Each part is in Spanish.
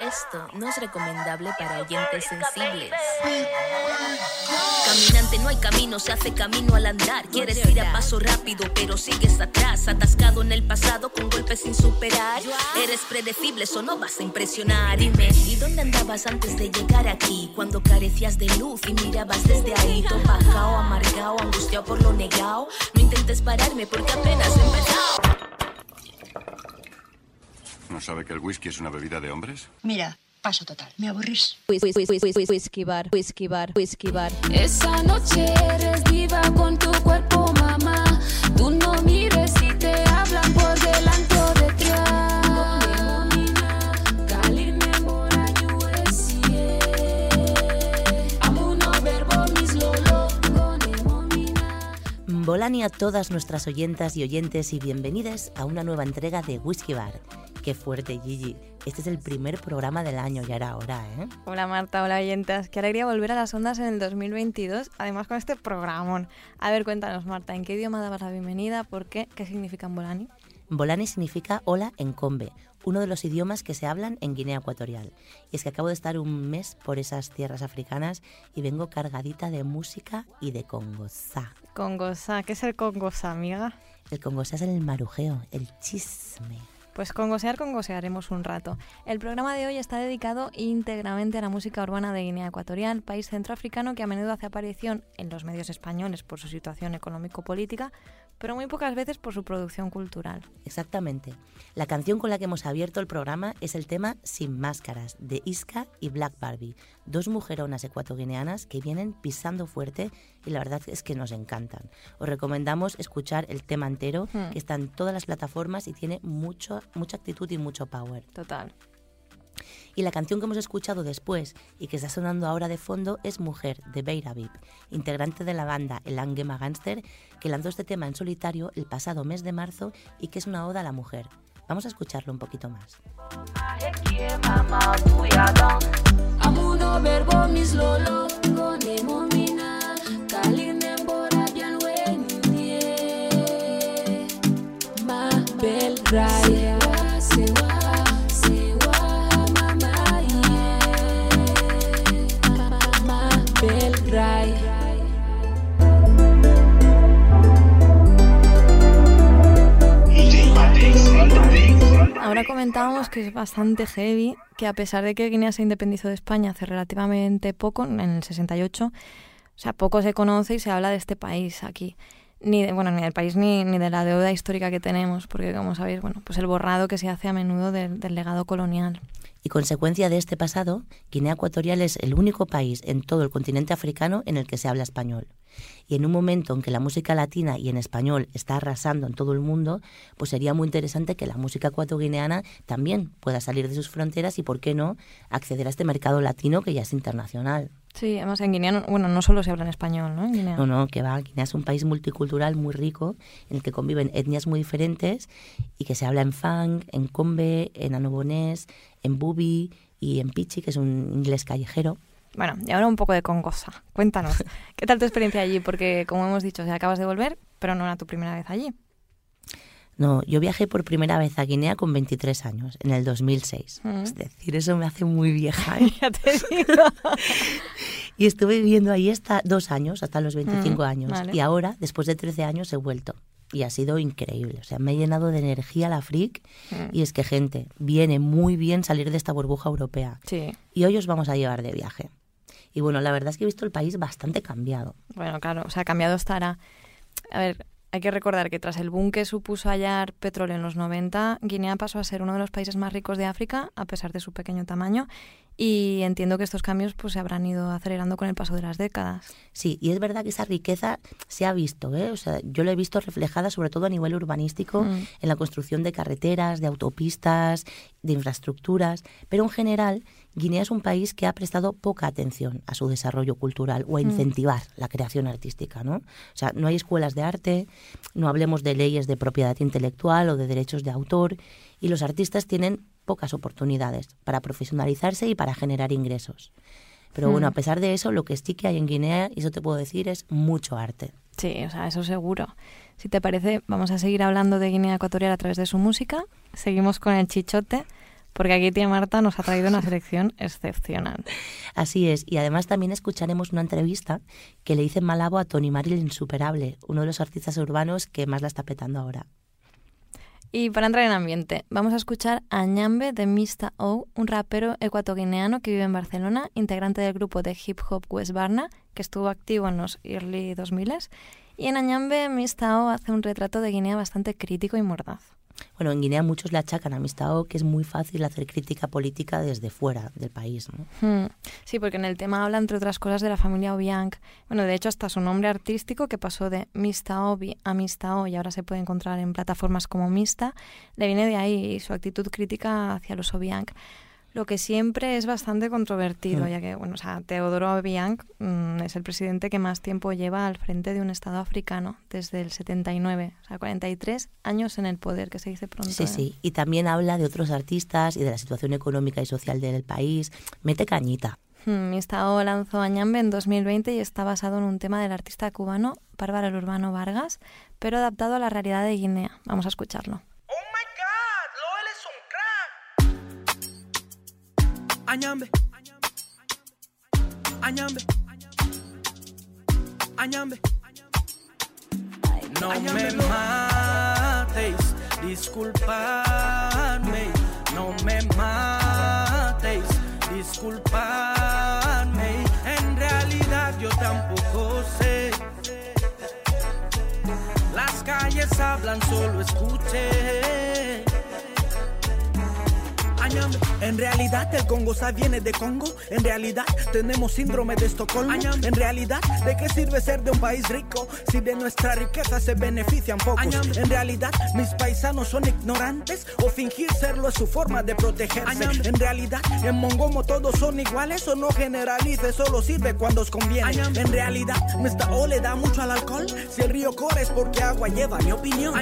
Esto no es recomendable para oyentes sensibles. Caminante, no hay camino, se hace camino al andar. Quieres ir a paso rápido, pero sigues atrás, atascado en el pasado con golpes sin superar. Eres predecible, eso no vas a impresionar. Dime, ¿y dónde andabas antes de llegar aquí? Cuando carecías de luz y mirabas desde ahí, todo bajado, amargado, angustiado por lo negado. No intentes pararme porque apenas he empezado. ¿No sabe que el whisky es una bebida de hombres? Mira, paso total. Me aburrís. Whisky bar, whisky bar, whisky bar. Esa noche eres viva con tu cuerpo, Volani a todas nuestras oyentas y oyentes y bienvenidas a una nueva entrega de Whisky Bar. Qué fuerte, Gigi. Este es el primer programa del año, ya era hora, ¿eh? Hola Marta, hola oyentas. Qué alegría volver a las ondas en el 2022, además con este programón. A ver, cuéntanos Marta, ¿en qué idioma dabas la bienvenida? ¿Por qué? ¿Qué significa en Bolani? Volani significa hola en combe, uno de los idiomas que se hablan en Guinea Ecuatorial. Y es que acabo de estar un mes por esas tierras africanas y vengo cargadita de música y de congosá. Congosa, ¿qué es el congosa, amiga? El congosá es el marujeo, el chisme. Pues congosear, congosearemos un rato. El programa de hoy está dedicado íntegramente a la música urbana de Guinea Ecuatorial, país centroafricano que a menudo hace aparición en los medios españoles por su situación económico-política, pero muy pocas veces por su producción cultural. Exactamente. La canción con la que hemos abierto el programa es el tema Sin Máscaras, de Iska y Black Barbie, dos mujeronas ecuatoguineanas que vienen pisando fuerte y la verdad es que nos encantan. Os recomendamos escuchar el tema entero, Hmm. que está en todas las plataformas y tiene mucho, mucha actitud y mucho power. Total. Y la canción que hemos escuchado después y que está sonando ahora de fondo es Mujer, de Beira Vip, integrante de la banda El Angema Gangster, que lanzó este tema en solitario el pasado mes de marzo y que es una oda a la mujer. Vamos a escucharlo un poquito más. Ahora comentábamos que es bastante heavy, que a pesar de que Guinea se independizó de España hace relativamente poco, en el 68, o sea, poco se conoce y se habla de este país aquí. Ni de, bueno, ni del país ni, ni de la deuda histórica que tenemos, porque como sabéis, bueno, pues el borrado que se hace a menudo del, del legado colonial. Y consecuencia de este pasado, Guinea Ecuatorial es el único país en todo el continente africano en el que se habla español. Y en un momento en que la música latina y en español está arrasando en todo el mundo, pues sería muy interesante que la música ecuatoguineana también pueda salir de sus fronteras y, ¿por qué no?, acceder a este mercado latino que ya es internacional. Sí, además en Guinea, no- bueno, no solo se habla en español, ¿no? En Guinea. No, no, que va, Guinea es un país multicultural muy rico en el que conviven etnias muy diferentes y que se habla en fang, en combe, en anobonés, en bubi y en pichi, que es un inglés callejero. Bueno, y ahora un poco de congosa. Cuéntanos, ¿qué tal tu experiencia allí? Porque, como hemos dicho, o sea, acabas de volver, pero no era tu primera vez allí. No, yo viajé por primera vez a Guinea con 23 años, en el 2006. Mm. Es decir, eso me hace muy vieja. ¿eh? ya te digo. y estuve viviendo ahí hasta dos años, hasta los 25 Mm, años. vale. Y ahora, después de 13 años, he vuelto. Y ha sido increíble. O sea, me he llenado de energía la freak. Mm. Y es que, gente, viene muy bien salir de esta burbuja europea. Sí, Y hoy os vamos a llevar de viaje. Y bueno, la verdad es que he visto el país bastante cambiado. bueno, claro, o sea, cambiado estará. A ver, hay que recordar que tras el boom que supuso hallar petróleo en los 90, Guinea pasó a ser uno de los países más ricos de África, a pesar de su pequeño tamaño, y entiendo que estos cambios pues, se habrán ido acelerando con el paso de las décadas. Sí, y es verdad que esa riqueza se ha visto, ¿eh? O sea, yo lo he visto reflejada sobre todo a nivel urbanístico, Mm. en la construcción de carreteras, de autopistas, de infraestructuras, pero en general Guinea es un país que ha prestado poca atención a su desarrollo cultural o a Mm. incentivar la creación artística, ¿no? O sea, no hay escuelas de arte, no hablemos de leyes de propiedad intelectual o de derechos de autor, y los artistas tienen pocas oportunidades para profesionalizarse y para generar ingresos. Pero bueno, Mm. a pesar de eso, lo que sí que hay en Guinea, y eso te puedo decir, es mucho arte. Sí, o sea, eso seguro. Si te parece, vamos a seguir hablando de Guinea Ecuatorial a través de su música. Seguimos con el chichote, porque aquí tía Marta nos ha traído una selección excepcional. Así es, y además también escucharemos una entrevista que le hice en Malabo a Tony Maril Insuperable, uno de los artistas urbanos que más la está petando ahora. Y para entrar en ambiente, vamos a escuchar a Ñambe de Mista O, un rapero ecuatoguineano que vive en Barcelona, integrante del grupo de hip hop West Barna, que estuvo activo en los early 2000s. Y en Añambe, Mista O hace un retrato de Guinea bastante crítico y mordaz. Bueno, en Guinea muchos le achacan a Mistao que es muy fácil hacer crítica política desde fuera del país. ¿no? Hmm. Sí, porque en el tema habla, entre otras cosas, de la familia Obiang. Bueno, de hecho, hasta su nombre artístico, que pasó de Mista Obi a Mista O y ahora se puede encontrar en plataformas como Mista, le viene de ahí su actitud crítica hacia los Obiang lo que siempre es bastante controvertido, Mm. ya que, bueno, o sea, Teodoro Obiang mm, es el presidente que más tiempo lleva al frente de un Estado africano, desde el 79, o sea, 43 años en el poder, que se dice pronto. Sí, ¿eh? sí. Y también habla de otros artistas y de la situación económica y social del país. Mete cañita. Hmm, Mistao lanzó Añambe en 2020 y está basado en un tema del artista cubano Bárbara Urbano Vargas, pero adaptado a la realidad de Guinea. Vamos a escucharlo. Añambe. Añambe. Añambe. No me matéis, disculpadme. No me matéis, disculpadme. En realidad yo tampoco sé. Las calles hablan, solo escuché. En realidad el Congo sa viene de Congo. En realidad tenemos síndrome de Estocolmo. En realidad, ¿de qué sirve ser de un país rico si de nuestra riqueza se benefician pocos? En realidad, mis paisanos son ignorantes o fingir serlo es su forma de protegerse. En realidad, en Mongomo todos son iguales o no generalice, solo sirve cuando os conviene. En realidad, Mr. O le da mucho al alcohol. Si el río corre es porque agua lleva, mi opinión.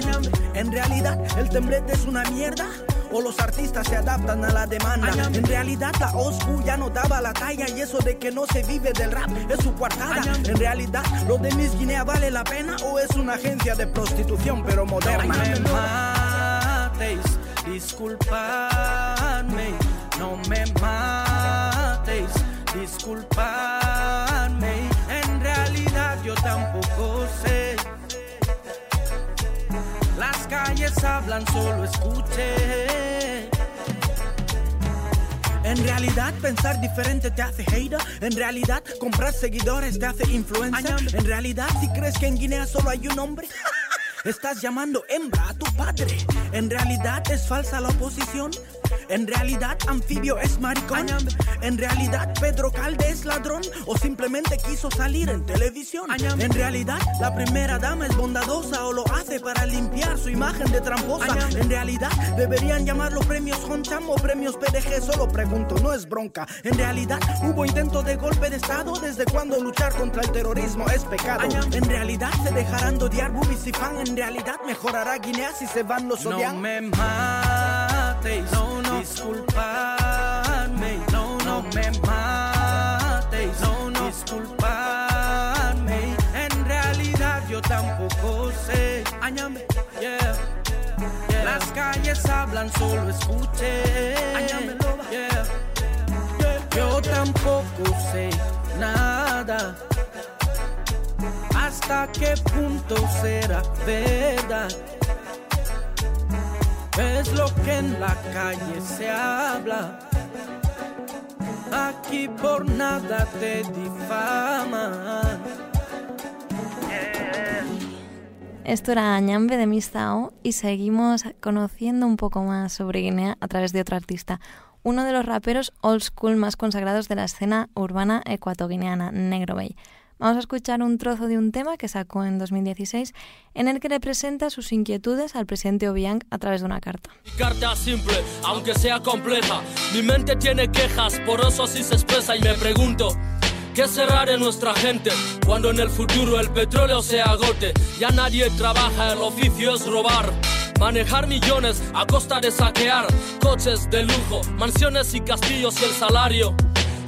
En realidad, el temblete es una mierda. O los artistas se adaptan a la demanda. En realidad la OSCU ya no daba la talla y eso de que no se vive del rap es su coartada. En realidad lo de Miss Guinea vale la pena o es una agencia de prostitución pero moderna. No me matéis, disculpadme. No me matéis, disculpadme. En realidad yo tampoco sé. Las calles hablan, solo escuché. En realidad pensar diferente te hace hater. En realidad comprar seguidores te hace influencer. En realidad si crees que en Guinea solo hay un hombre. Estás llamando hembra a tu padre. En realidad es falsa la oposición. En realidad anfibio es maricón. En realidad Pedro Calde es ladrón. O simplemente quiso salir en televisión. En realidad la primera dama es bondadosa o lo hace para limpiar su imagen de tramposa. En realidad deberían llamarlo premios Honcham o premios PDG. Solo pregunto, no es bronca. En realidad hubo intento de golpe de estado. Desde cuando luchar contra el terrorismo es pecado. En realidad se dejarán de odiar boobies y fan. En realidad mejorará Guinea si se van los. No me matéis, no, no. disculpadme. No, no me matéis, no, no. disculpadme. En realidad yo tampoco sé. Añame, yeah. yeah. Las calles hablan, solo escuché. Añame, yeah. Yeah. Yo tampoco sé nada. ¿Hasta qué punto será verdad? Es lo que en la calle se habla. Aquí por nada te difaman. Esto era Añambe de Mistao y seguimos conociendo un poco más sobre Guinea a través de otro artista, uno de los raperos old school más consagrados de la escena urbana ecuatoguineana, Negro Bay. Vamos a escuchar un trozo de un tema que sacó en 2016 en el que le presenta sus inquietudes al presidente Obiang a través de una carta. Carta simple, aunque sea compleja. Mi mente tiene quejas, por eso así se expresa y me pregunto. ¿Qué cerrar en nuestra gente cuando en el futuro el petróleo se agote? Ya nadie trabaja, el oficio es robar. Manejar millones a costa de saquear coches de lujo, mansiones y castillos y el salario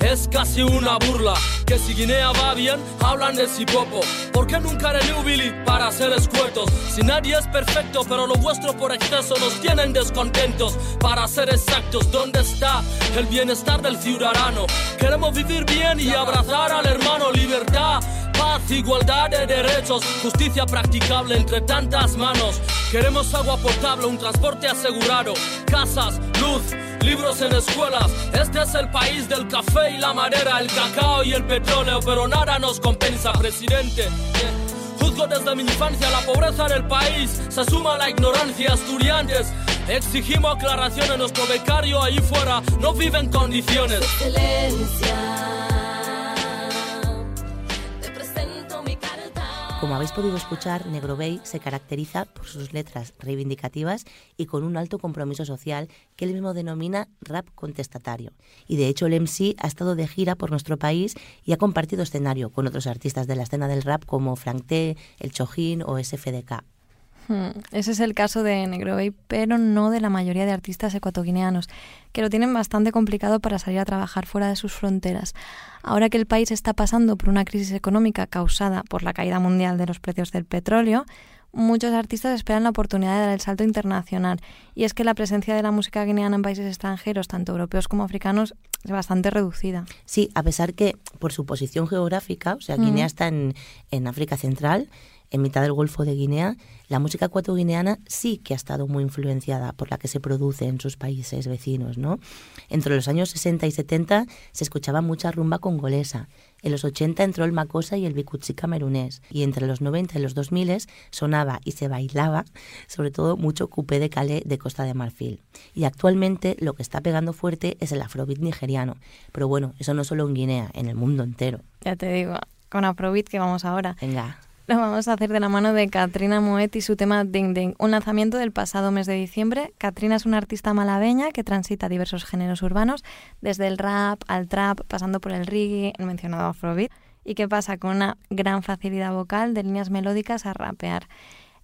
es casi una burla. Que si Guinea va bien, hablan de Sipopo. ¿Por qué nunca de New Billy para ser escuetos? Si nadie es perfecto, pero lo vuestro por exceso nos tienen descontentos. Para ser exactos, ¿dónde está el bienestar del ciudadano? Queremos vivir bien y abrazar al hermano libertad paz, igualdad de derechos, justicia practicable entre tantas manos. Queremos agua potable, un transporte asegurado, casas, luz, libros en escuelas. Este es el país del café y la madera, el cacao y el petróleo, pero nada nos compensa, presidente. Juzgo desde mi infancia la pobreza del país, se suma la ignorancia, estudiantes. Exigimos aclaraciones, nuestro becario ahí fuera no vive en condiciones. Como habéis podido escuchar, Negro Bay se caracteriza por sus letras reivindicativas y con un alto compromiso social que él mismo denomina rap contestatario. Y de hecho el MC ha estado de gira por nuestro país y ha compartido escenario con otros artistas de la escena del rap como Frank T, El Chojín o SFDK. Hmm, ese es el caso de Negro Bay, pero no de la mayoría de artistas ecuatoguineanos, que lo tienen bastante complicado para salir a trabajar fuera de sus fronteras. Ahora que el país está pasando por una crisis económica causada por la caída mundial de los precios del petróleo, muchos artistas esperan la oportunidad de dar el salto internacional. Y es que la presencia de la música guineana en países extranjeros, tanto europeos como africanos, es bastante reducida. Sí, a pesar que por su posición geográfica, o sea, Guinea está en, en África Central, en mitad del Golfo de Guinea, la música ecuatoguineana sí que ha estado muy influenciada por la que se produce en sus países vecinos, ¿no? Entre los años 60 y 70 se escuchaba mucha rumba congolesa. En los 80 entró el makosa y el bikutsi camerunés. Y entre los 90 y los 2000 sonaba y se bailaba, sobre todo, mucho coupé de Calais de Costa de Marfil. Y actualmente lo que está pegando fuerte es el afrobeat nigeriano. Pero bueno, eso no solo en Guinea, en el mundo entero. Ya te digo, con afrobeat que vamos ahora. Venga. Lo vamos a hacer de la mano de Katrina Moet y su tema Ding Ding, un lanzamiento del pasado mes de diciembre. Katrina es una artista malabeña que transita diversos géneros urbanos, desde el rap al trap, pasando por el reggae, el mencionado afrobeat, y que pasa con una gran facilidad vocal de líneas melódicas a rapear.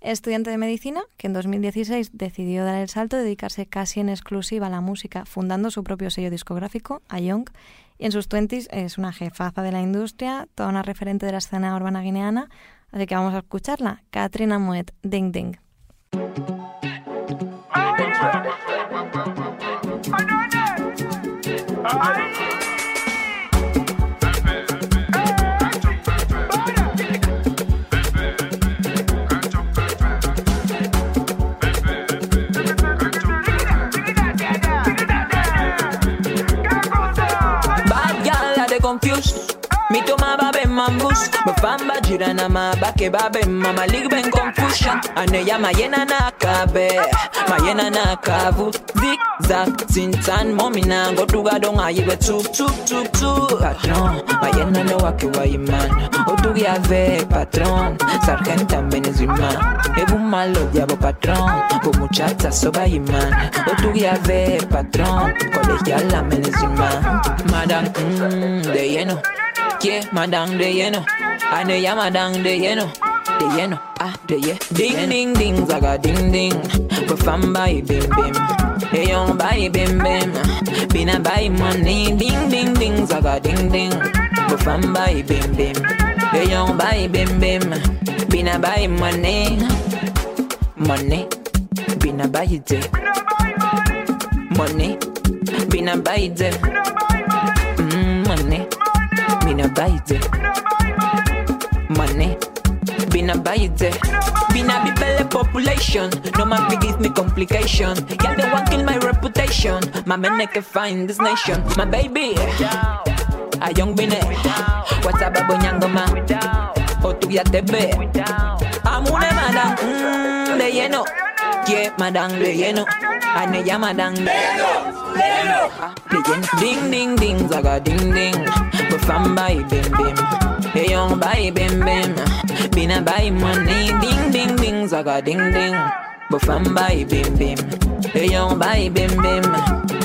Estudiante de medicina, que en 2016 decidió dar el salto, dedicarse casi en exclusiva a la música, fundando su propio sello discográfico, A Young, y en sus 20 es una jefaza de la industria, toda una referente de la escena urbana guineana, Así que vamos a escucharla. Katrina Moet, Ding Ding. Bad mafambajira na ma ba ke ba be ma ma babe mamaligben confusion na mayena nakabe mayena nakavu zigzag sintan momina ngodugadonga yibe tuptuptuptu patron mayena nowake wayimana odugiave patron. Sargentan venezuimana ebumalo yabo patron. Bomuchacha ya odugiave patron. Kolejala menezimana madan mm, de lleno yeah, madang de lleno. Ane ya madang de lleno. De lleno, ah, de ye. Ding ding ding, zaga ding ding. Bafamba i bim bim. Hey young bye bim bim. Bina buy money. Ding ding ding, zaga ding ding. Bafamba i bim bim. Hey young bye bim bim. Bina buy money. Money. Bina buy it. Money. Bina buy it. Money. Bina baide Money Bina baide Bina be belly population. No man be give me complication. Girl they want kill my reputation. My men can find this nation. My baby A young bine What's up babo nyangoma O tu ya te ve. Amune madam mm, De lleno. Yeah madam de lleno. Ane ya madam De De lleno. Ding ding ding Zaga ding ding Bafam by bim bim. Hey young by bim bim. Bina by money. Ding ding ding Zaga ding ding. Bafam by bim bim. Hey young by bim bim.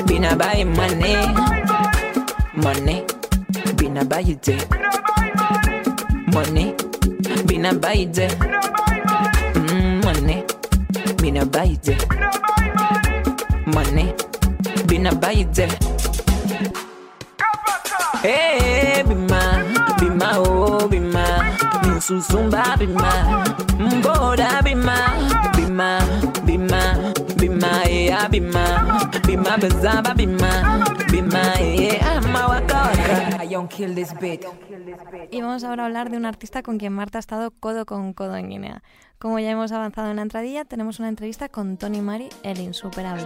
Bina by money. Money. Bina by it Money. Bina by it mm, Money. Bina by it Money. Bina by it Y vamos ahora a hablar de un artista con quien Marta ha estado codo con codo en Guinea. Como ya hemos avanzado en la entradilla, tenemos una entrevista con Tony Mari, el insuperable.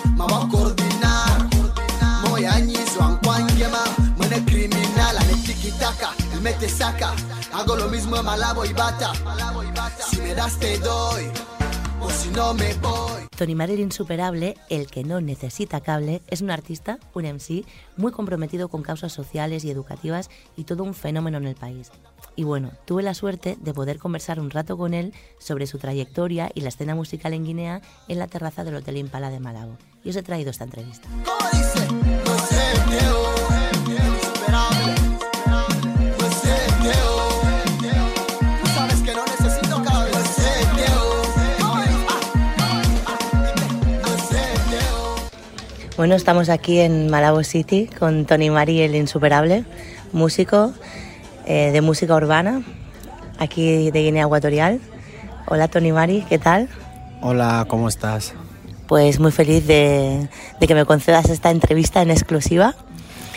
Taka. El mete saca. Hago lo mismo en Malabo y Bata. Si me das te doy. O si no me voy. Tony Mari el Insuperable, el que no necesita cable, es un artista, un MC, muy comprometido con causas sociales y educativas y todo un fenómeno en el país. Y bueno, tuve la suerte de poder conversar un rato con él sobre su trayectoria y la escena musical en Guinea en la terraza del Hotel Impala de Malabo. Y os he traído esta entrevista. ¿Cómo dice? No sé, Bueno, estamos aquí en Malabo City con Tony Mari el Insuperable, músico eh, de música urbana, aquí de Guinea Ecuatorial. Hola Tony Mari, ¿qué tal? Hola, ¿cómo estás? Pues muy feliz de, de que me concedas esta entrevista en exclusiva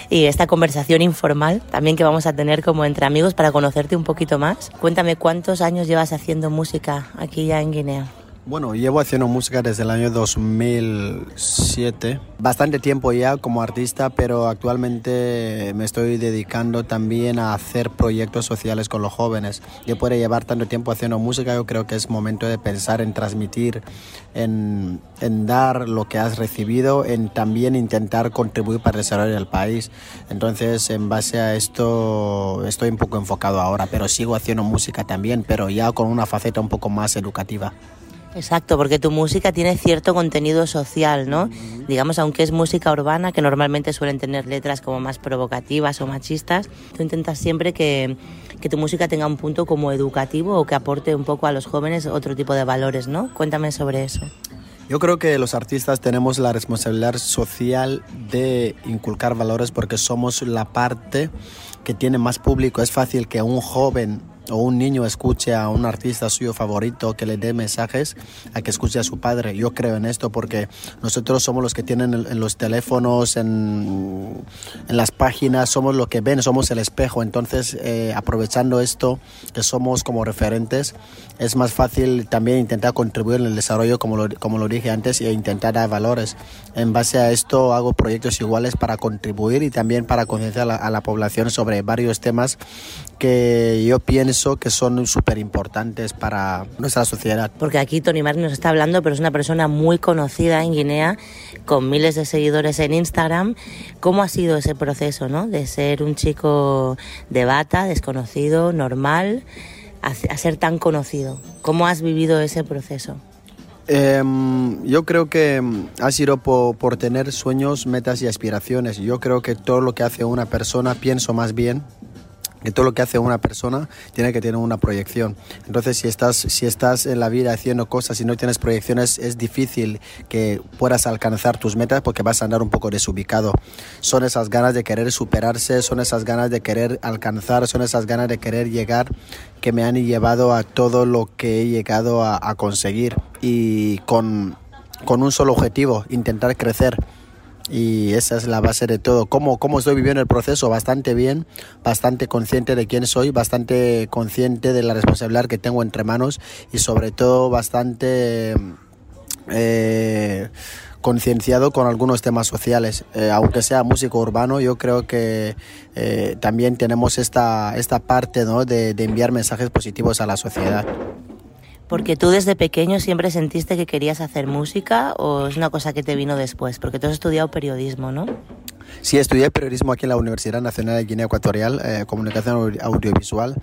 y esta conversación informal también que vamos a tener como entre amigos para conocerte un poquito más. Cuéntame cuántos años llevas haciendo música aquí ya en Guinea. Bueno, llevo haciendo música desde el año 2007. Bastante tiempo ya como artista, pero actualmente me estoy dedicando también a hacer proyectos sociales con los jóvenes. Después de llevar tanto tiempo haciendo música, yo creo que es momento de pensar en transmitir, en, en dar lo que has recibido, en también intentar contribuir para el desarrollo del país. Entonces, en base a esto, estoy un poco enfocado ahora, pero sigo haciendo música también, pero ya con una faceta un poco más educativa. Exacto, porque tu música tiene cierto contenido social, ¿no? Digamos, aunque es música urbana, que normalmente suelen tener letras como más provocativas o machistas, tú intentas siempre que, que tu música tenga un punto como educativo o que aporte un poco a los jóvenes otro tipo de valores, ¿no? Cuéntame sobre eso. Yo creo que los artistas tenemos la responsabilidad social de inculcar valores porque somos la parte que tiene más público. Es fácil que un joven o un niño escuche a un artista suyo favorito que le dé mensajes a que escuche a su padre. Yo creo en esto porque nosotros somos los que tienen en los teléfonos, en, en las páginas, somos los que ven, somos el espejo. Entonces, eh, aprovechando esto, que somos como referentes, es más fácil también intentar contribuir en el desarrollo, como lo, como lo dije antes, e intentar dar valores. En base a esto hago proyectos iguales para contribuir y también para concienciar a la población sobre varios temas que yo pienso que son súper importantes para nuestra sociedad. Porque aquí Tony Mari nos está hablando, pero es una persona muy conocida en Guinea, con miles de seguidores en Instagram. ¿Cómo ha sido ese proceso, no? De ser un chico de bata, desconocido, normal, a, a ser tan conocido. ¿Cómo has vivido ese proceso? Eh, yo creo que ha sido por, por, tener sueños, metas y aspiraciones. Yo creo que todo lo que hace una persona, pienso más bien, que todo lo que hace una persona tiene que tener una proyección. Entonces, si estás, si estás en la vida haciendo cosas y no tienes proyecciones, es difícil que puedas alcanzar tus metas porque vas a andar un poco desubicado. Son esas ganas de querer superarse, son esas ganas de querer alcanzar, son esas ganas de querer llegar que me han llevado a todo lo que he llegado a, conseguir y con, con un solo objetivo, intentar crecer y esa es la base de todo. ¿Cómo, ¿Cómo estoy viviendo el proceso? Bastante bien, bastante consciente de quién soy, bastante consciente de la responsabilidad que tengo entre manos y sobre todo bastante eh, concienciado con algunos temas sociales. Eh, aunque sea músico urbano, yo creo que eh, también tenemos esta, esta parte ¿no? de, de enviar mensajes positivos a la sociedad. Porque tú desde pequeño siempre sentiste que querías hacer música o es una cosa que te vino después? Porque tú has estudiado periodismo, ¿no? Sí, estudié periodismo aquí en la Universidad Nacional de Guinea Ecuatorial, eh, comunicación audiovisual.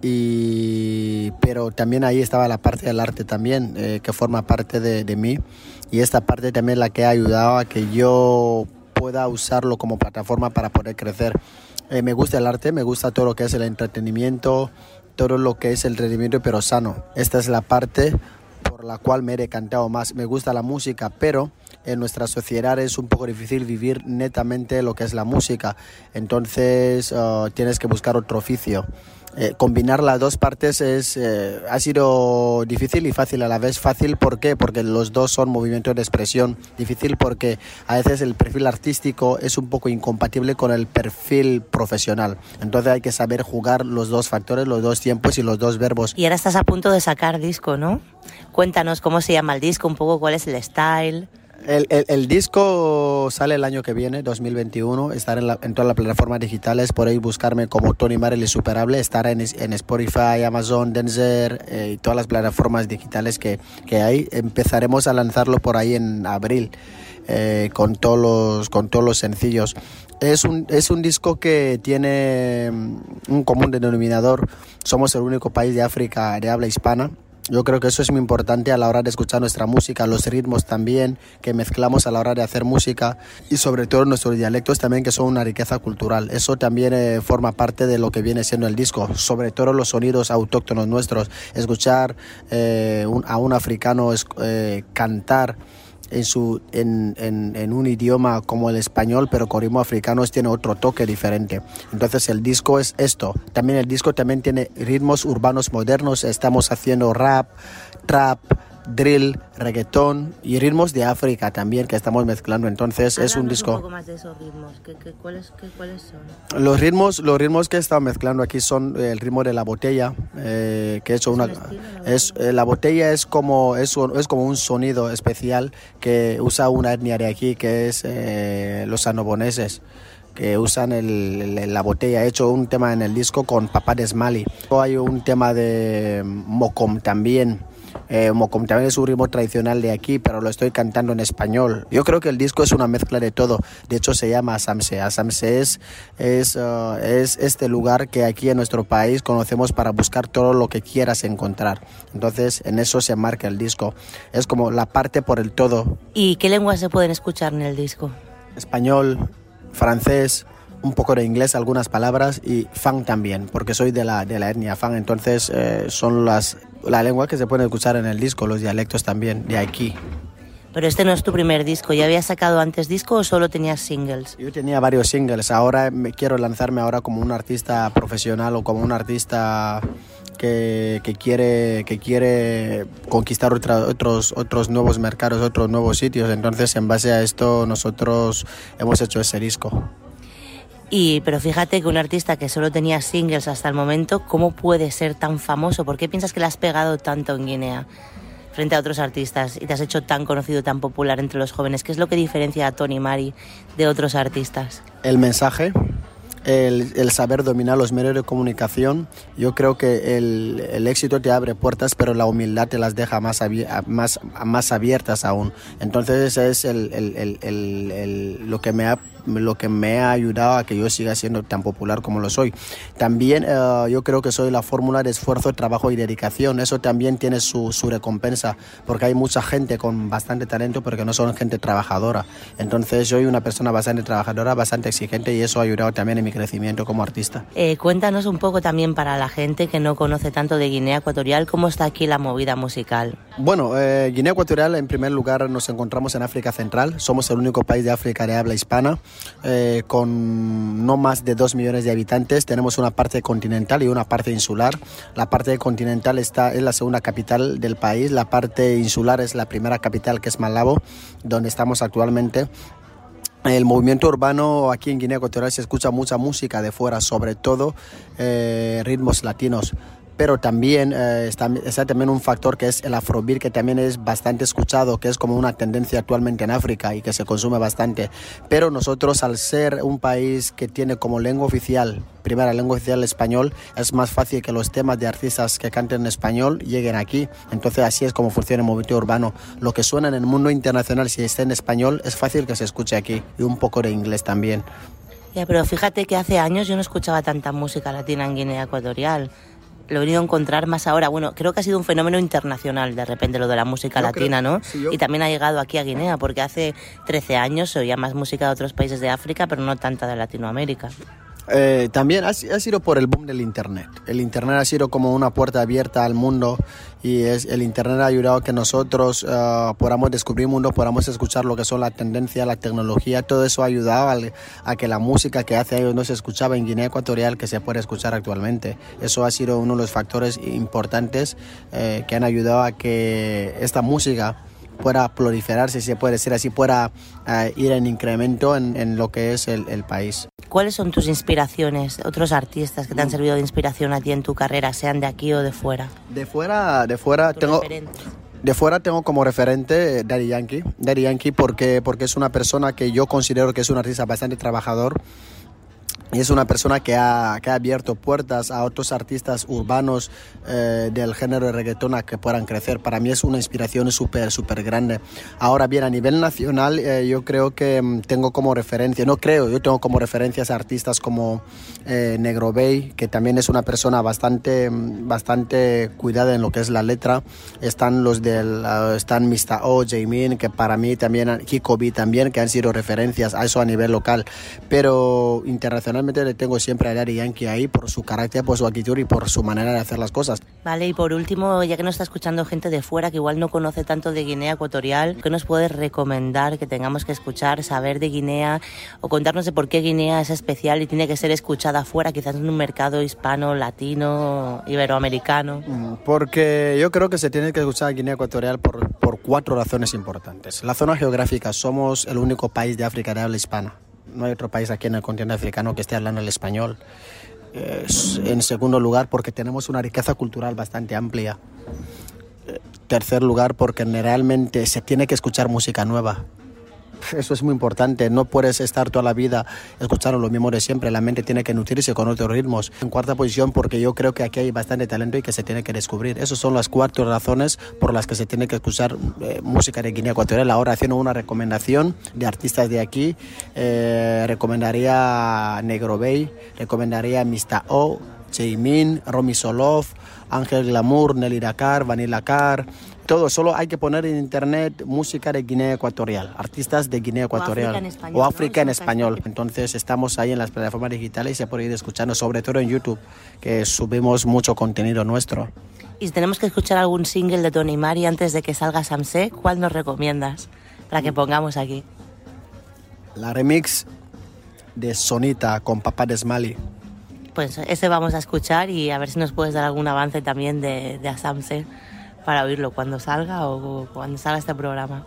y pero también ahí estaba la parte del arte también eh, que forma parte de, de mí y esta parte también la que ha ayudado a que yo pueda usarlo como plataforma para poder crecer. Eh, me gusta el arte, me gusta todo lo que es el entretenimiento, todo lo que es el rendimiento, pero sano. Esta es la parte por la cual me he decantado más. Me gusta la música, pero en nuestra sociedad es un poco difícil vivir netamente lo que es la música. Entonces uh, tienes que buscar otro oficio. Eh, combinar las dos partes es, eh, ha sido difícil y fácil a la vez. Fácil, ¿por? Porque los dos son movimientos de expresión. Difícil porque a veces el perfil artístico es un poco incompatible con el perfil profesional. Entonces hay que saber jugar los dos factores, los dos tiempos y los dos verbos. Y ahora estás a punto de sacar disco, ¿no? Cuéntanos cómo se llama el disco, un poco cuál es el style. El, el, el, disco sale el año que viene, 2021. Estar en, en todas las plataformas digitales. Podéis buscarme como Tony Marel Insuperable. Estar en, Spotify, Amazon, Denzer eh, y todas las plataformas digitales que, hay. Empezaremos a lanzarlo por ahí en abril eh, con, todos los, con todos los sencillos. Es un, es un disco que tiene un común denominador. Somos el único país de África de habla hispana yo creo que eso es muy importante a la hora de escuchar nuestra música, los ritmos también que mezclamos a la hora de hacer música y sobre todo nuestros dialectos también que son una riqueza cultural. Eso también eh, forma parte de lo que viene siendo el disco, sobre todo los sonidos autóctonos nuestros. Escuchar eh, a un africano eh, cantar en, su, en, en, un idioma como el español, pero con ritmo africanos tiene otro toque diferente. Entonces el disco es esto. También el disco también tiene ritmos urbanos modernos. Estamos haciendo rap, trap, drill, reggaetón y ritmos de África también que estamos mezclando. Entonces Háblanos es un disco. Un poco más de esos ritmos. ¿Qué, qué, cuáles, qué, ¿Cuáles son? Los ritmos, los ritmos que he estado mezclando aquí son el ritmo de la botella, eh, que he hecho una. Es, eh, la botella es como es, es como un sonido especial que usa una etnia de aquí que es eh, los anoboneses que usan el, el, la botella. He hecho un tema en el disco con Papá de Smali. Hay un tema de Mocom también. Eh, Mocom también es un ritmo tradicional de aquí, pero lo estoy cantando en español. Yo creo que el disco es una mezcla de todo. De hecho, se llama Asamse. Asamse es, es, uh, es este lugar que aquí en nuestro país conocemos para buscar todo lo que quieras encontrar. Entonces, en eso se marca el disco. Es como la parte por el todo. ¿Y qué lenguas se pueden escuchar en el disco? Español, francés, un poco de inglés, algunas palabras y fan también, porque soy de la, de la etnia fan, entonces eh, son las la lengua que se puede escuchar en el disco, los dialectos también de aquí. Pero este no es tu primer disco, ¿ya habías sacado antes disco o solo tenías singles? Yo tenía varios singles, ahora me quiero lanzarme ahora como un artista profesional o como un artista que, que, quiere, que quiere conquistar otra, otros, otros nuevos mercados, otros nuevos sitios. Entonces, en base a esto, nosotros hemos hecho ese disco. Y, pero fíjate que un artista que solo tenía singles hasta el momento, ¿cómo puede ser tan famoso? ¿Por qué piensas que le has pegado tanto en Guinea frente a otros artistas y te has hecho tan conocido, tan popular entre los jóvenes? ¿Qué es lo que diferencia a Tony Mari de otros artistas? El mensaje, el, el, saber dominar los medios de comunicación. Yo creo que el, el, éxito te abre puertas, pero la humildad te las deja más, más, más abiertas aún. Entonces ese es el, lo que me ha lo que me ha ayudado a que yo siga siendo tan popular como lo soy. También uh, yo creo que soy la fórmula de esfuerzo, trabajo y dedicación. Eso también tiene su, su, recompensa, porque hay mucha gente con bastante talento, pero que no son gente trabajadora. Entonces yo soy una persona bastante trabajadora, bastante exigente y eso ha ayudado también en mi crecimiento como artista. Eh, cuéntanos un poco también para la gente que no conoce tanto de Guinea Ecuatorial, ¿cómo está aquí la movida musical? Bueno, eh, Guinea Ecuatorial en primer lugar nos encontramos en África Central, somos el único país de África de habla hispana. Eh, con no más de 2 millones de habitantes. Tenemos una parte continental y una parte insular. La parte continental está, es la segunda capital del país. La parte insular es la primera capital, que es Malabo, donde estamos actualmente. El movimiento urbano aquí en Guinea Ecuatorial se escucha mucha música de fuera, sobre todo eh, ritmos latinos pero también eh, está, está, también un factor que es el afrobeat que también es bastante escuchado que es como una tendencia actualmente en África y que se consume bastante. Pero nosotros al ser un país que tiene como lengua oficial primera lengua oficial español es más fácil que los temas de artistas que canten en español lleguen aquí. Entonces así es como funciona el movimiento urbano. Lo que suena en el mundo internacional si está en español es fácil que se escuche aquí y un poco de inglés también. Ya, pero fíjate que hace años yo no escuchaba tanta música latina en Guinea Ecuatorial lo he venido a encontrar más ahora. Bueno, creo que ha sido un fenómeno internacional de repente lo de la música Yo latina, creo- ¿no? sí, yo- Y también ha llegado aquí a Guinea, porque hace 13 años se oía más música de otros países de África, pero no tanta de Latinoamérica. Eh, también ha, si- ha sido por el boom del Internet. El Internet ha sido como una puerta abierta al mundo y es, el Internet ha ayudado a que nosotros ah, podamos descubrir mundo, podamos escuchar lo que son la tendencia, la tecnología. Todo eso ha ayudado a que la música que hace años no se escuchaba en Guinea Ecuatorial que se puede escuchar actualmente. Eso ha sido uno de los factores importantes eh, que han ayudado a que esta música pueda proliferarse, si se puede decir así, pueda ah, ir en incremento en, en lo que es el- el país. ¿Cuáles son tus inspiraciones, otros artistas que te han servido de inspiración a ti en tu carrera, sean de aquí o de fuera? De fuera, de fuera tengo, de fuera tengo como referente eh, Daddy Yankee. Daddy Yankee porque, porque es una persona que yo considero que es un artista bastante trabajador. Es una persona que ha, que ha abierto puertas a otros artistas urbanos eh, del género de reggaetón a que puedan crecer. Para mí es una inspiración súper, súper grande. Ahora bien, a nivel nacional, eh, yo creo que mm, tengo como referencia, no creo, yo tengo como referencias a artistas como eh, Negro Bay, que también es una persona bastante, mm, bastante cuidada en lo que es la letra. Están los del, ah, están Mr. O, Jamin, que para mí también, B también, que han sido referencias a eso a nivel local. Pero internacionalmente le tengo siempre a Daddy Yankee ahí por su carácter, por su actitud y por su manera de hacer las cosas. Vale, y por último, ya que nos está escuchando gente de fuera que igual no conoce tanto de Guinea Ecuatorial, ¿qué nos puedes recomendar que tengamos que escuchar, saber de Guinea o contarnos de por qué Guinea es especial y tiene que ser escuchada fuera, quizás en un mercado hispano, latino, iberoamericano? Porque yo creo que se tiene que escuchar a Guinea Ecuatorial por, por cuatro razones importantes. La zona geográfica, somos el único país de África de habla hispana. No hay otro país aquí en el continente africano que esté hablando el español. Es- en segundo lugar, porque tenemos una riqueza cultural bastante amplia. Eh, Tercer lugar, porque realmente se tiene que escuchar música nueva. Eso es muy importante. No puedes estar toda la vida escuchando lo mismo de siempre. La mente tiene que nutrirse con otros ritmos. En cuarta posición, porque yo creo que aquí hay bastante talento y que se tiene que descubrir. Esas son las cuatro razones por las que se tiene que escuchar eh, música de Guinea Ecuatorial. Ahora, haciendo una recomendación de artistas de aquí, eh, recomendaría Negro Bay, recomendaría a Mr. O, Jamin, Romy Solov, Ángel Glamour, Nelly Dakar, Vanilla Car. Todo, solo hay que poner en internet música de Guinea Ecuatorial, artistas de Guinea Ecuatorial. África en español, O ¿no? África en español. Entonces estamos ahí en las plataformas digitales y se puede ir escuchando, sobre todo en YouTube, que subimos mucho contenido nuestro. Y si tenemos que escuchar algún single de Tony Mari antes de que salga Samse, ¿cuál nos recomiendas para que pongamos aquí? La remix de Sonita con Papá de Smiley. Pues ese vamos a escuchar y a ver si nos puedes dar algún avance también de, de Asamse para oírlo cuando salga o cuando salga este programa.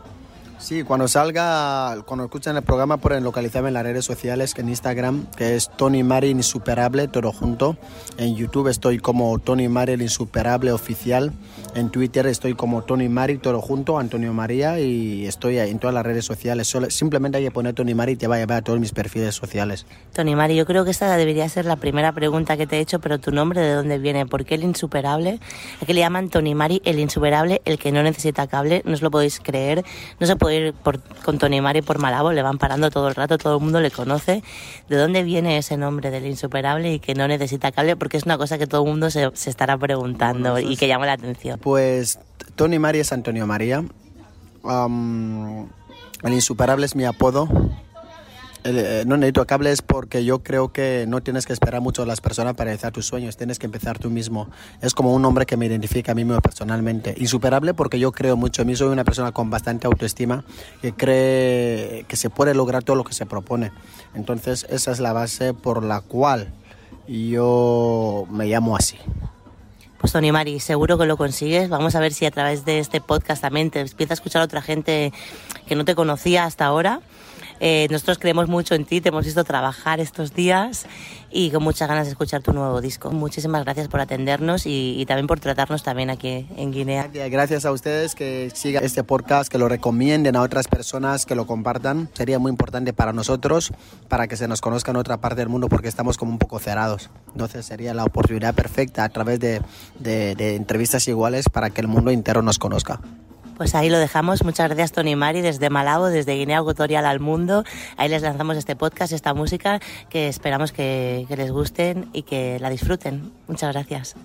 Sí, cuando salga, cuando escuchen el programa pueden localizarme en las redes sociales, en Instagram, que es Tony Mari Insuperable, todo junto. En YouTube estoy como Tony Mari Insuperable Oficial. En Twitter estoy como Tony Mari, todo junto, Antonio María, y estoy en todas las redes sociales. Solo- simplemente hay que poner Tony Mari y te va a llevar a todos mis perfiles sociales. Tony Mari, yo creo que esta debería ser la primera pregunta que te he hecho, pero tu nombre de dónde viene, ¿por qué el insuperable? ¿A qué le llaman Tony Mari el insuperable, el que no necesita cable? No os lo podéis creer, ir por- con Tony Mari por Malabo, le van parando todo el rato, todo el mundo le conoce. ¿De dónde viene ese nombre del insuperable y que no necesita cable? Porque es una cosa que todo el mundo se, se estará preguntando y que llama la atención. Pues Tony Mari es Antonio María. Am, el Insuperable es mi apodo. Eh, no necesito cables porque yo creo que no tienes que esperar mucho a las personas para realizar tus sueños, tienes que empezar tú mismo. Es como un nombre que me identifica a mí mismo personalmente. Insuperable porque yo creo mucho en mí, soy una persona con bastante autoestima que cree que se puede lograr todo lo que se propone. Entonces esa es la base por la cual yo me llamo así. Pues Tony Mari, seguro que lo consigues. Vamos a ver si a través de este podcast también te empieza a escuchar otra gente que no te conocía hasta ahora. Eh, nosotros creemos mucho en ti, te hemos visto trabajar estos días y con muchas ganas de escuchar tu nuevo disco. Muchísimas gracias por atendernos y, también por tratarnos también aquí en Guinea. Gracias a ustedes que sigan este podcast, que lo recomienden a otras personas, que lo compartan. Sería muy importante para nosotros, para que se nos conozca en otra parte del mundo, porque estamos como un poco cerrados. Entonces sería la oportunidad perfecta a través de entrevistas iguales para que el mundo entero nos conozca. Pues ahí lo dejamos. Muchas gracias Tony Mari desde Malabo, desde Guinea Ecuatorial al mundo. Ahí les lanzamos este podcast, esta música que esperamos que, que les gusten y que la disfruten. Muchas gracias.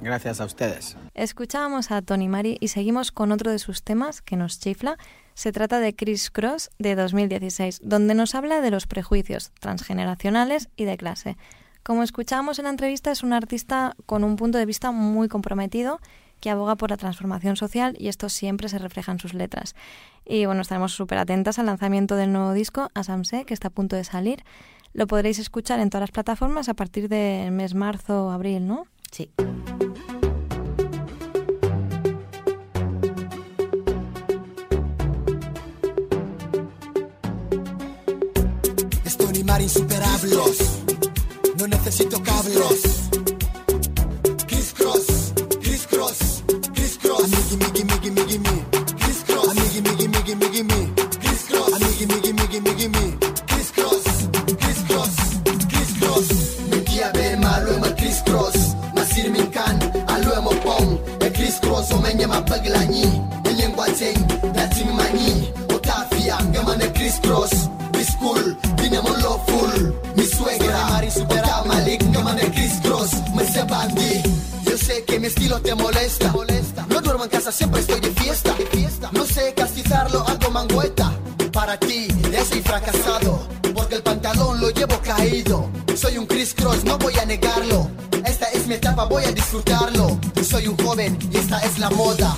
Gracias a ustedes. Escuchábamos a Tony Mari y seguimos con otro de sus temas que nos chifla. Se trata de Chris Cross de 2016, donde nos habla de los prejuicios transgeneracionales y de clase. Como escuchábamos en la entrevista, es un artista con un punto de vista muy comprometido que aboga por la transformación social y esto siempre se refleja en sus letras. Y bueno, estaremos súper atentas al lanzamiento del nuevo disco, Asamse, que está a punto de salir. Lo podréis escuchar en todas las plataformas a partir del mes marzo o abril, ¿no? Sí. Es Tony Mar insuperables. No necesito cables. La moda.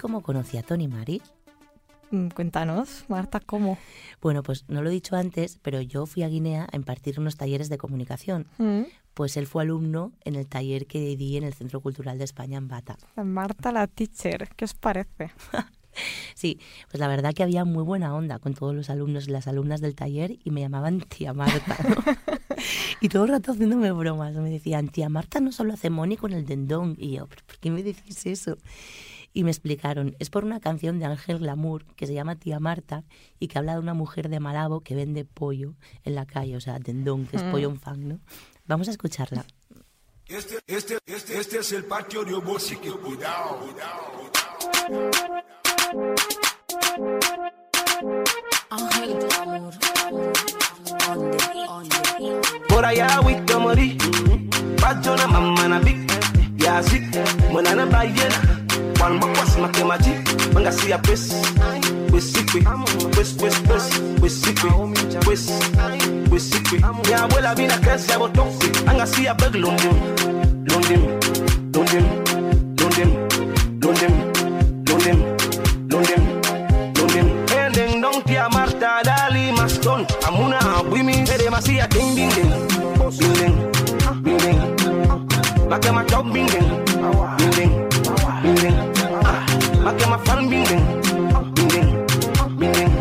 Cómo conocí a Tony Mari? Mm, Cuéntanos, Marta, ¿cómo? Bueno, pues no lo he dicho antes, pero yo fui a Guinea a impartir unos talleres de comunicación. Mm, Pues él fue alumno en el taller que di en el Centro Cultural de España en Bata. Marta la teacher, ¿qué os parece? Sí, pues la verdad que había muy buena onda con todos los alumnos y las alumnas del taller y me llamaban tía Marta. ¿no? y todo el rato haciéndome bromas. Me decían, tía Marta no solo hace money con el dendón. Y yo, ¿pero por qué me decís eso? Y me explicaron, es por una canción de Ángel Glamour que se llama Tía Marta y que habla de una mujer de Malabo que vende pollo en la calle, o sea, dendón, que es Mm. pollo en fan, ¿no? Vamos a escucharla. Este, este, este, este es el patio de Obosi, que cuidado, Por allá with the money Pato na mama na big Ya sick Mwana na ballena One more pass my kemaji, manga si ya pesi Wesikwe, wes wes wes Wesikwe, wes Wesikwe, ya abuela vina kesi ya botofi Anga si ya beg London London, London, London, London, London, London, London Ending don't ya Marta Dali Maston Amuna abwimi, ere masia ding ding ding Bing ding, bing ding. Like I'm a dog bing ding, awa I get my fan bing bing, bing bing, bing bing.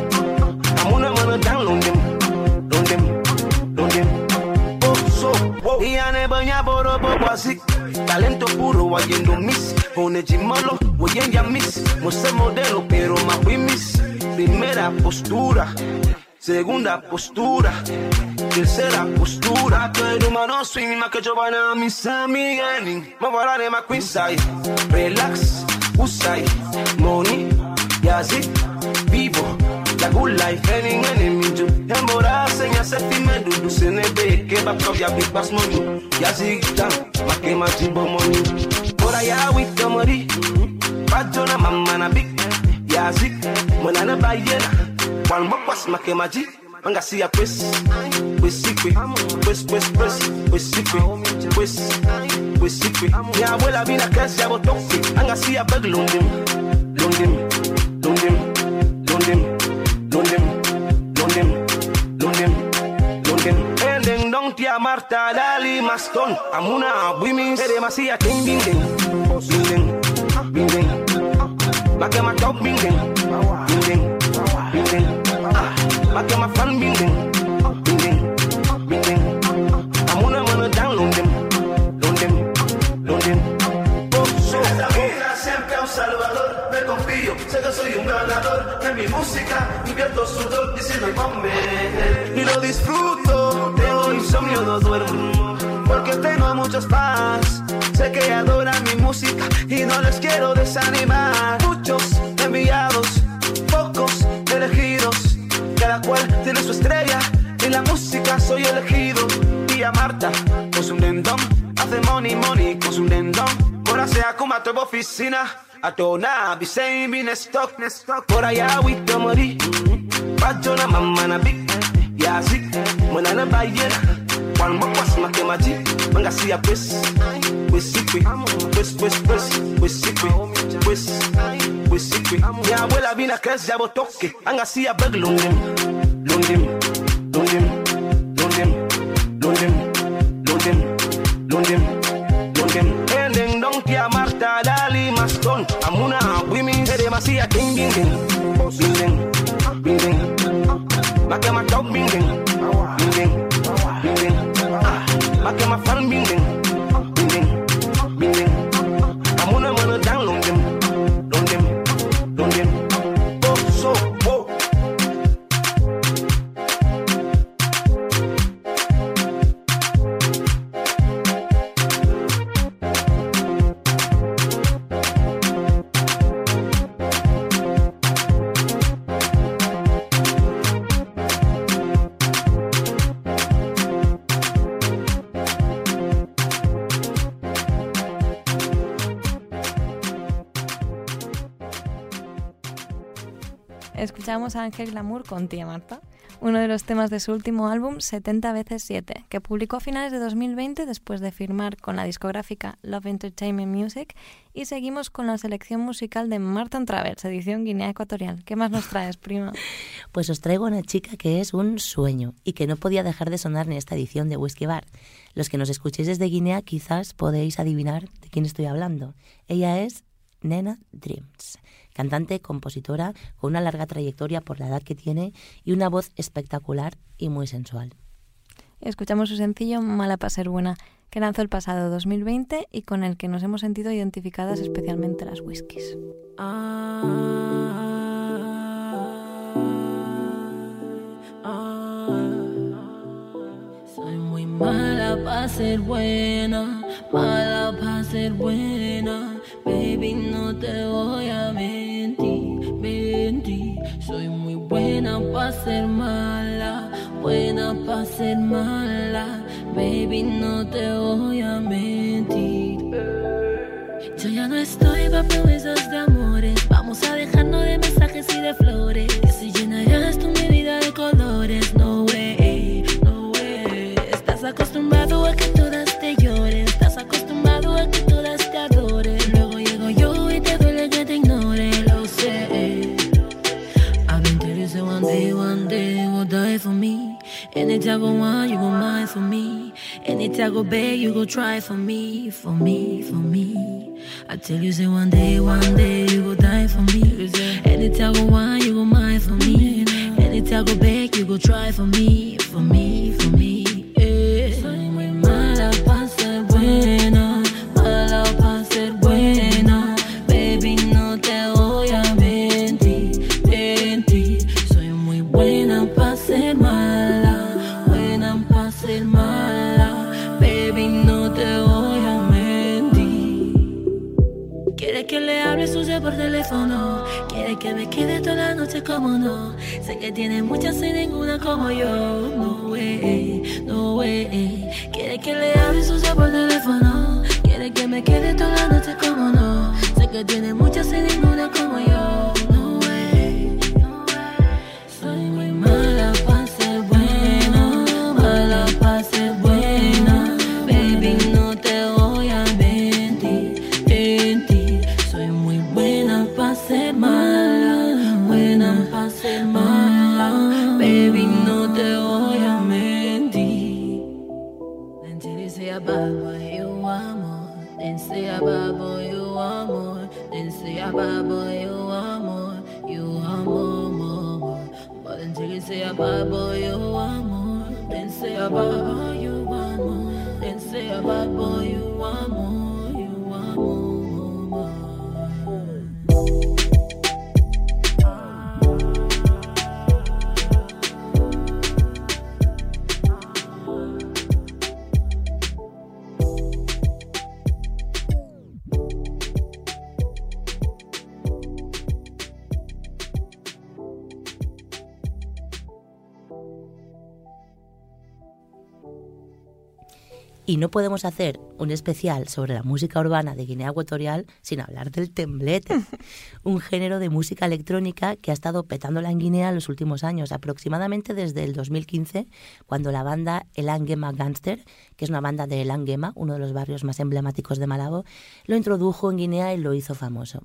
I'm on a man down them, on them, on them. Oh so, wow. Iya ne banya boro bobasi, talento puro wayendo miss. Con chimolo, voy en ya miss. No sé modelo, pero ma fui miss. Primera postura, segunda postura tercera postura Tu eri umano swing ma che giovane mi sa mi vieni Ma guardare ma qui sai Relax Usai, money, yazi, vivo, la good life, any enemy to Embora senya se fime dudu senebe, keba kop ya big bass money, yazi down, makema jimbo money. Ora ya with the money, bajona mama na big, yazi, manana bayena, one more pass makema jimbo. Anga siya kwesi, kwesi kwe, kwesi kwesi kwesi, kwesi kwe, kwesi we secret. Yeah, well, I've been a curse, I will. I'm gonna see a bug London. London, London, London, London, London, London, London. And don't tia Marta, Lali, Maston. I'm una, women, say they must see a thing, bing, bing, bing, bing. My top, bing, bing, bing, bing, bing. Back Make my fan, bing, bing. Ganador. En mi música invierto sudor mame. y lo disfruto. Tengo insomnio, no duermo. Porque tengo muchos fans. Sé que adoran mi música y no les quiero desanimar. Muchos enviados, pocos elegidos. Cada cual tiene su estrella. En la música soy elegido. Y a Marta, con su dendón. Hace money, money con su dendón. Ora sea como a tu oficina. A tona, be saying, be stock, stock. Por allá, with the money. Pajona mama na big Yazi Mwana na bayena One more pass ma ke maji Manga si a pues Pues sikwe Pues pues pues Pues sikwe Pues Pues sikwe Mi abuela vino a crecer a botoque Anga si I see a ding bing bing bing bing bing bing My girl, my dog, bing ding. Escuchamos a Ángel Glamour con Tía Marta, uno de los temas de su último álbum 70 veces 7, que publicó a finales de 2020 después de firmar con la discográfica Love Entertainment Music y seguimos con la selección musical de Martin Travers, edición Guinea Ecuatorial. ¿Qué más nos traes, prima? Pues os traigo una chica que es un sueño y que no podía dejar de sonar en esta edición de Whiskey Bar. Los que nos escuchéis desde Guinea quizás podéis adivinar de quién estoy hablando. Ella es Nena Dreams, cantante, compositora, con una larga trayectoria por la edad que tiene y una voz espectacular y muy sensual. Escuchamos su sencillo Mala para ser buena, que lanzó el pasado 2020 y con el que nos hemos sentido identificadas especialmente las whiskies. Soy muy mala para ser buena, mala para ser buena. Baby, no te voy a muy buena para ser mala, buena para ser mala. Baby, no te voy a mentir. Yo ya no estoy pa' promesas de amores. Vamos a dejarnos de mensajes y de flores. I go want, you go mind for me. Anytime I go beg, you go try for me, for me, for me. I tell you say one day, one day you go die for me. Anytime I go want, you go mind for me. Anytime I go beg, you go try for me, for me, for me. Como no. Sé que tiene muchas y ninguna como yo. No way, no way. Quiere que le hable sucia por teléfono. Quiere que me quede toda la noche como no. Sé que tiene muchas y ninguna como yo. No podemos hacer un especial sobre la música urbana de Guinea Ecuatorial sin hablar del temblete, un género de música electrónica que ha estado petándola en Guinea en los últimos años, aproximadamente desde el 2015, cuando la banda El Angema Gangster, que es una banda de El Angema, uno de los barrios más emblemáticos de Malabo, lo introdujo en Guinea y lo hizo famoso.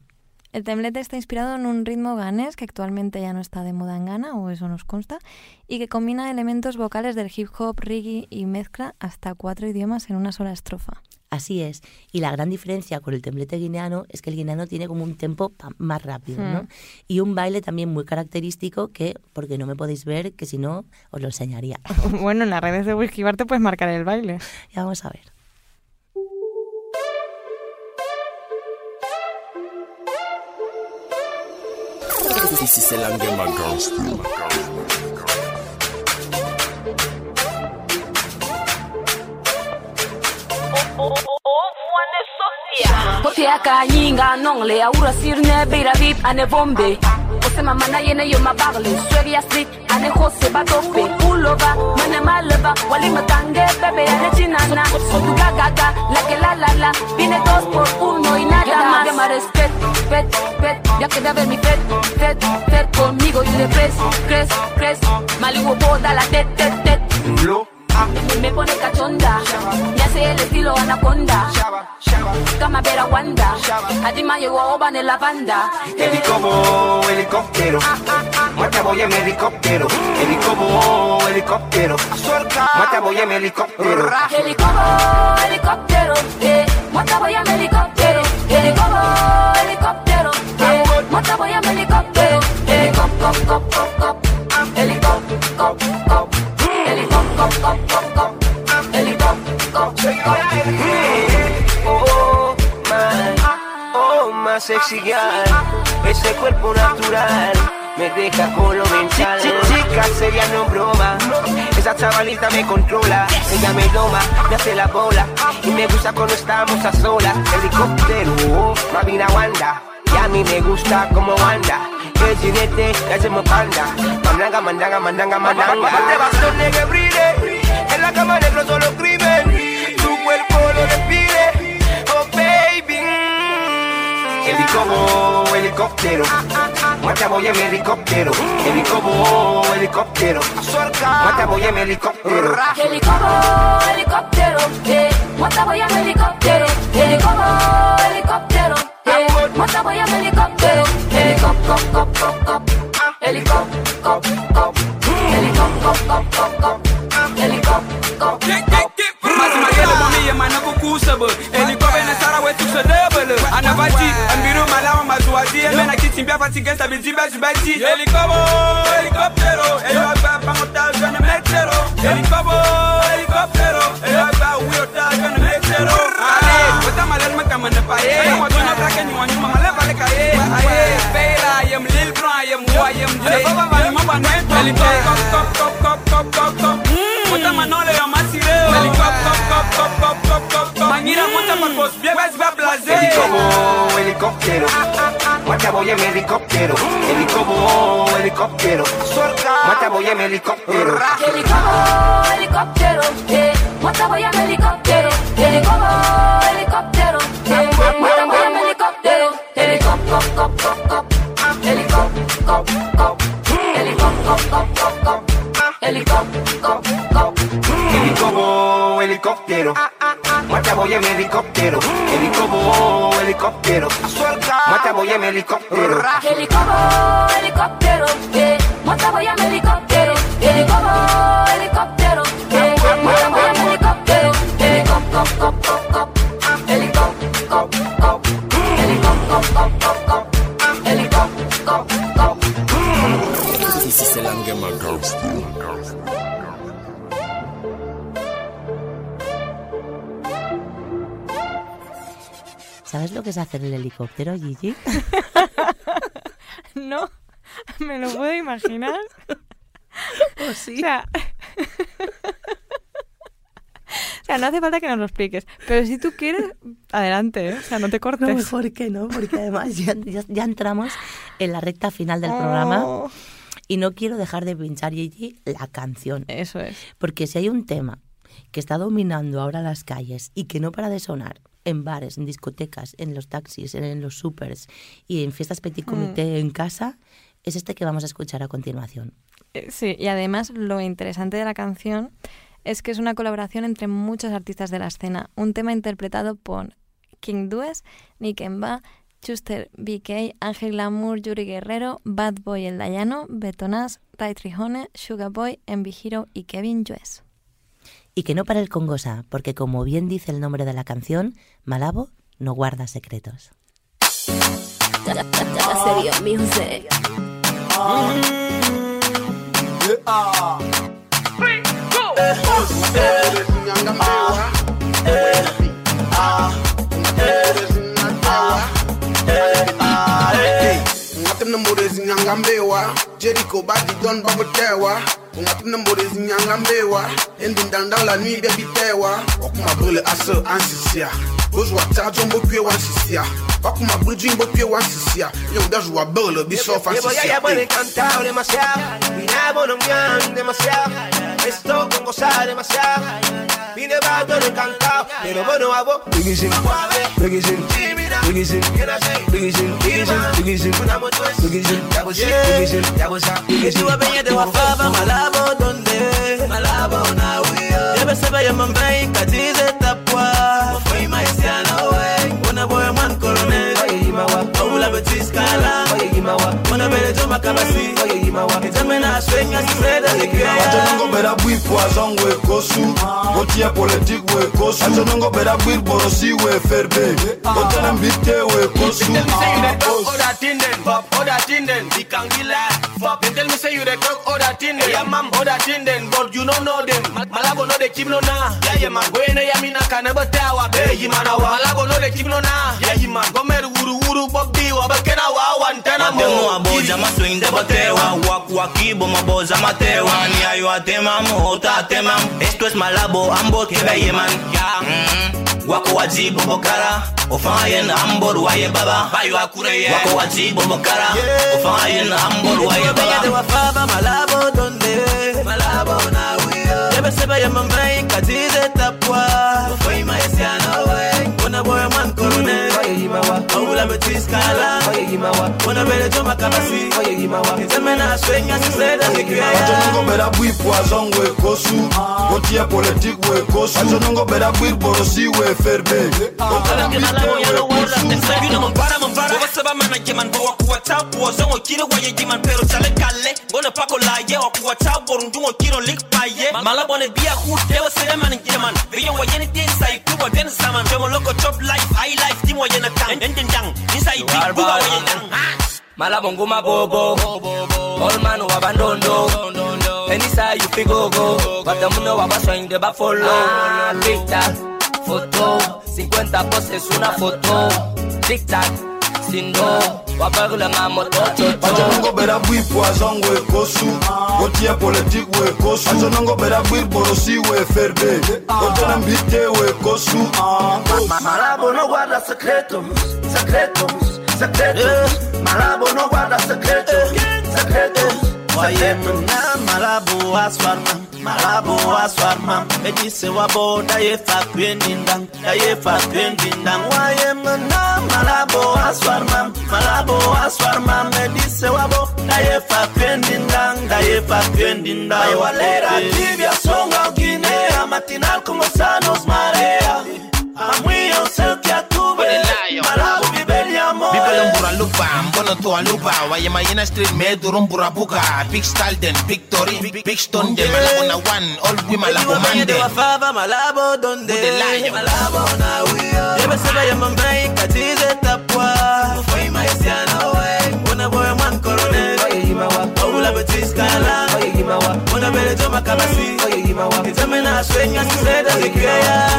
El temblete está inspirado en un ritmo ganés que actualmente ya no está de moda en Ghana, o eso nos consta, y que combina elementos vocales del hip hop, reggae y mezcla hasta cuatro idiomas en una sola estrofa. Así es. Y la gran diferencia con el temblete guineano es que el guineano tiene como un tempo más rápido, ¿no? Hmm. Y un baile también muy característico que, porque no me podéis ver, que si no, os lo enseñaría. bueno, en las redes de Whisky Bar te puedes marcar el baile. Ya vamos a ver. This is el Angema Gangster. Potea ka nyinga nong le aura sirne beira vip ane bombe. Ose mama na yene yo mabagle Sweri asli ane kose batope Ulova mane maleva Wali matange bebe ane chinana Sotu gaga la que la la la Vine dos por uno y nada más pet, pet Ya que ver mi fet, fet, fet Conmigo y de pres, cres, cres Malibu boda la tet, tet, tet me, me pone cachonda Me hace el estilo anaconda Kama vera wanda Adima llegó a oba en la banda Helicobo, helicóptero. Mata voy en helicóptero. Helicobo, helicóptero. Mata voy en helicóptero. Helicóptero, helicóptero eh. Mata voy mi helicóptero Helicóptero, helicóptero eh. Voy a mi helicóptero Helicóptero, Helicóptero, Helicóptero, Helicóptero, Oh, my, oh, my sexy girl. Ese cuerpo natural me deja con lo mental. Chica, seria no broma. Esa chavalita me controla. Ella me doma, me hace la bola. Y me gusta cuando estamos a solas. Helicóptero, Mavina Wanda. Y a mí me gusta como anda. El jinete, ya se me panda. Mandanga, mandanga, mandanga, mandanga. Mate bastón que brille. En la cama negro solo crimen. Tu cuerpo lo despide. Oh, baby. Helicóptero, helicóptero. Mata voy en helicóptero. Helicóptero, helicóptero. Mata voy en helicóptero. Helicóptero, helicóptero, eh. Voy en. Helicóptero, ti gẹ́sà bíi jíbẹ́ jí. Helikọ́bọ̀ helikọ́pẹ̀rọ̀ èyí wá gba pàmòtà gbẹ̀nà mẹ́tẹ̀rọ̀. Helikọ́bọ̀ helikọ́pẹ̀rọ̀ èyí wá gba wíwọ̀tà gbẹ̀nà mẹ́tẹ̀rọ̀. Ayé wọ́tá màlẹ́ ló mẹ́ka mọ̀nà pa yé. Wọ́n tó náà sáké nyuma nyuma màlẹ́ balẹ̀ ka yé. Ayé fẹ́yìlá ayẹmu lil brown ayẹmu wo ayẹmu jẹ. Wọ́tá màná lè yọ masire o. Mangira mọ́tà pàpọ̀ bíẹ́ bá ti bá blaze. Helikọ́bọ̀ helikọ́pẹ̀rọ̀. Mata voy en helicóptero. Helicóptero, helicóptero. Mata voy en helicóptero. Helicóptero, helicóptero, eh. Monta voy en helicóptero. Helicóptero, helicóptero, eh. Monta voy en helicóptero. Helicóptero, cop, cop. Helicóptero. Helicóptero, cop. Helicóptero, cop, cop. Helicóptero, helicóptero. Mata voy en helicóptero. Helicóptero, helicóptero. Voy en helicóptero. Helicóptero, helicóptero, ¿Sabes lo que es hacer el helicóptero, Gigi? No, me lo puedo imaginar. ¿O sí? O sea, o sea, no hace falta que nos lo expliques. Pero si tú quieres, adelante, ¿eh? O sea, no te cortes. No, mejor que no, porque además ya, ya- ya entramos en la recta final del programa Oh. y no quiero dejar de pinchar, Gigi, la canción. Eso es. Porque si hay un tema que está dominando ahora las calles y que no para de sonar en bares, en discotecas, en los taxis, en, en los supers y en fiestas petit comité en casa, es este que vamos a escuchar a continuación. Eh, Sí, y además lo interesante de la canción es que es una colaboración entre muchos artistas de la escena. Un tema interpretado por King Dues, Nick Emba, Chuster BK, Ángel Lamour, Yuri Guerrero, Bad Boy El Dayano, Betonas, Ray Trijone, Sugar Boy, Envy Hero y Kevin Juez. Y que no para el congosa, porque como bien dice el nombre de la canción, Malabo no guarda secretos. Jericho body done bubble tewa Ungatim Mbori Zinyangambewa, Endindang dans la nuit, baby Tewa, Okuma brûle à ce ansisia. Bozwa tadjo mbo pie wansisia. Okuma bridge mbo pie wansisia. Young dash wa burle bisof ansisia. Yeah, boy, cantado demasiado. Vine bonombian demasiado. Esto con gozar demasiado. Vine bajo encantado. Pero bueno, hago. Biggie Jim, Biggie Jim, Biggie Jim, Biggie Jim, Biggie Jim, Biggie Jim, Biggie Jim, Biggie Jim, Biggie Jim, Biggie Jim, Biggie Jim, Biggie Jim, Biggie Jim, Biggie Jim, Biggie Jim, Biggie Jim, Biggie Jim, Biggie Jim, Biggie Jim, labo donde malabo na huyo. Yebe sebe ya mambai katize tapwa. Mfoi maisia na we una man colonel oye imawa omula betiskala oye imawa una bele joma kabasi oye imawa etame na swing as red as the bera bui poison we kosu. Botia politique we kosu. Achonongo bera bui borosi we ferbe. Ah. Botana mbite we kosu. Ah. Oda tinden, oda tinden, dikangila up. They tell me say you the talk or that thing then. Yeah, man, or that thing then, but you don't know them. Malabo no they keep no na. Yeah, yeah, man, when I mean na can never tell what be. Yeah, man, Malabo no they keep no na. Yeah, yeah, man, go mere wuru wuru bob di wa be kena wa wa ntena mo. Matemo aboja maswing de botewa. my wakibo maboza matewa. Ni ayo a atema mo, ota atema. Esto es Malabo, ambo que be, yeah, man. Yeah. Mm -hmm wako wajibu mokara ofaye na ambor waye baba. Bayo akureye wako wajibu mokara ofaye na ambor waye baba. De wafaba malabo donde. Malabo na wiyo. Debe sebe ya mambai kadize tapwa. Ofaye ametiskala wanabele choma kabasi nzembe na swenga siseda life high life endendang Insai big Kuwa waye dang Malabongo mabobo All man wabandondo Anytime you feel go go Batamuno wabaswende ba follow Tic tac, photo 50 poses una foto Tic tac, sindo Wabarule nga moto Acho chocho nongo bera bui poison we kosu Otia politik we kosu Acho nongo bera bui borosi we ferbe Otana bite we kosu Malabo no guarda secretos, secretos, secretos. Malabo no guarda secretos, secretos. Waye mna malabu aswarma Malabu aswarma Eji se wabo da ye fa pendindang Da ye fa Waye mna malabu aswarma Malabu aswarma Eji se wabo da ye fa pendindang Da ye fa pendindang Ay valera tibia songa Guinea matinal como sanos marea. Amuyo se que bura lupa, mbono to a lupa Waye mayina street me durum bura buka Big style den, big tori, big, big stone den Malabo na one, all we malabo man den wafava malabo donde. Malabo na wiyo yebe sebe ya mambai katize tapwa. Foi maisiana we. Una boy man coronel oye gimawa obula betis kala oye gimawa una bele joma kabasi. Oye gimawa itame na swenya siseda zikiya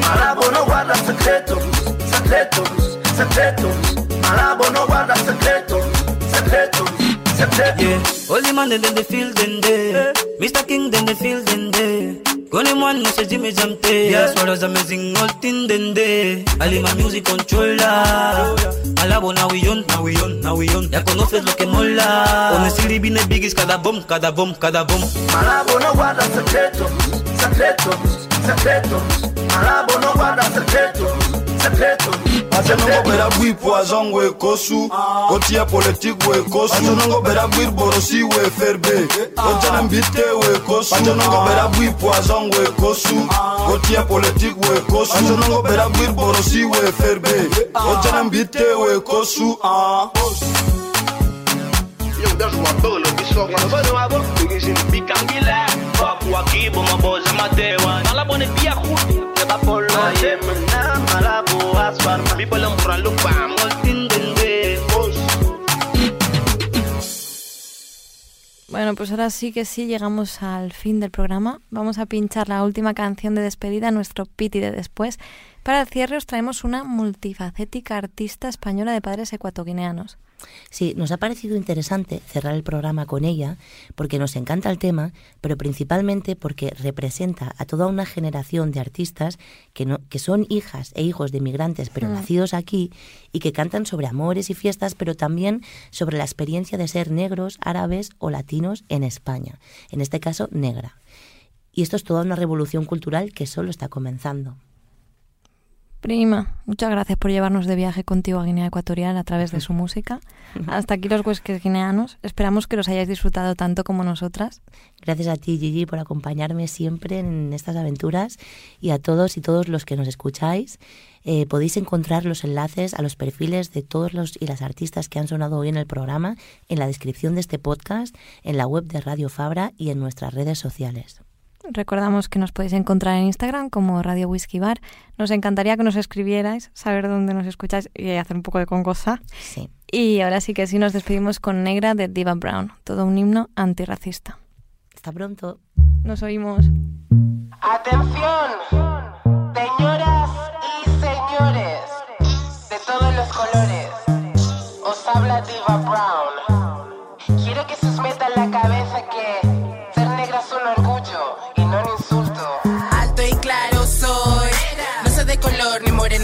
Malabo no guarda secretos, secretos, secretos. Malabo no guarda secretos, secretos, secretos. Yeah, only man then they feel then they. Mr. King then they feel then they. Gone one no say Jimmy Jamte Yeah, swallows amazing all thing then they. Ali my music controller Malabo now we on, now we on, now we on. Ya conoces lo que mola. On the city viene biggies cada bomb, cada bomb, cada bomb Malabo no guarda secretos, secretos, secretos. Malabo no guarda secretos, secretos. Acho nongo bera bui poison we kosu. Otia politik we kosu. Acho nongo bera bui borosi we ferbe. Otana bite we kosu. Acho nongo bera bui poison we kosu. Otia politik we kosu. Acho nongo bera bui borosi we ferbe. Otana bite we kosu. Yo, that's what Bolo be so when I know I Bueno, pues ahora sí que sí llegamos al fin del programa. Vamos a pinchar la última canción de despedida, nuestro piti de después. Para el cierre os traemos una multifacética artista española de padres ecuatoguineanos. Sí, nos ha parecido interesante cerrar el programa con ella porque nos encanta el tema, pero principalmente porque representa a toda una generación de artistas que, no, que son hijas e hijos de inmigrantes, pero Mm. nacidos aquí y que cantan sobre amores y fiestas, pero también sobre la experiencia de ser negros, árabes o latinos en España, en este caso negra. Y esto es toda una revolución cultural que solo está comenzando. Prima, muchas gracias por llevarnos de viaje contigo a Guinea Ecuatorial a través de su música. Hasta aquí los huesques guineanos. Esperamos que los hayáis disfrutado tanto como nosotras. Gracias a ti, Gigi, por acompañarme siempre en estas aventuras y a todos y todos los que nos escucháis. Eh, podéis encontrar los enlaces a los perfiles de todos los y las artistas que han sonado hoy en el programa en la descripción de este podcast, en la web de Radio Fabra y en nuestras redes sociales. Recordamos que nos podéis encontrar en Instagram como Radio Whisky Bar. Nos encantaría que nos escribierais, saber dónde nos escucháis y hacer un poco de congoza. Sí. Y ahora sí que sí nos despedimos con Negra de Diva Brown, todo un himno antirracista. Hasta pronto. Nos oímos. Atención, señoras y señores, de todos los colores, os habla Diva Brown. Quiero que se os meta en la cabeza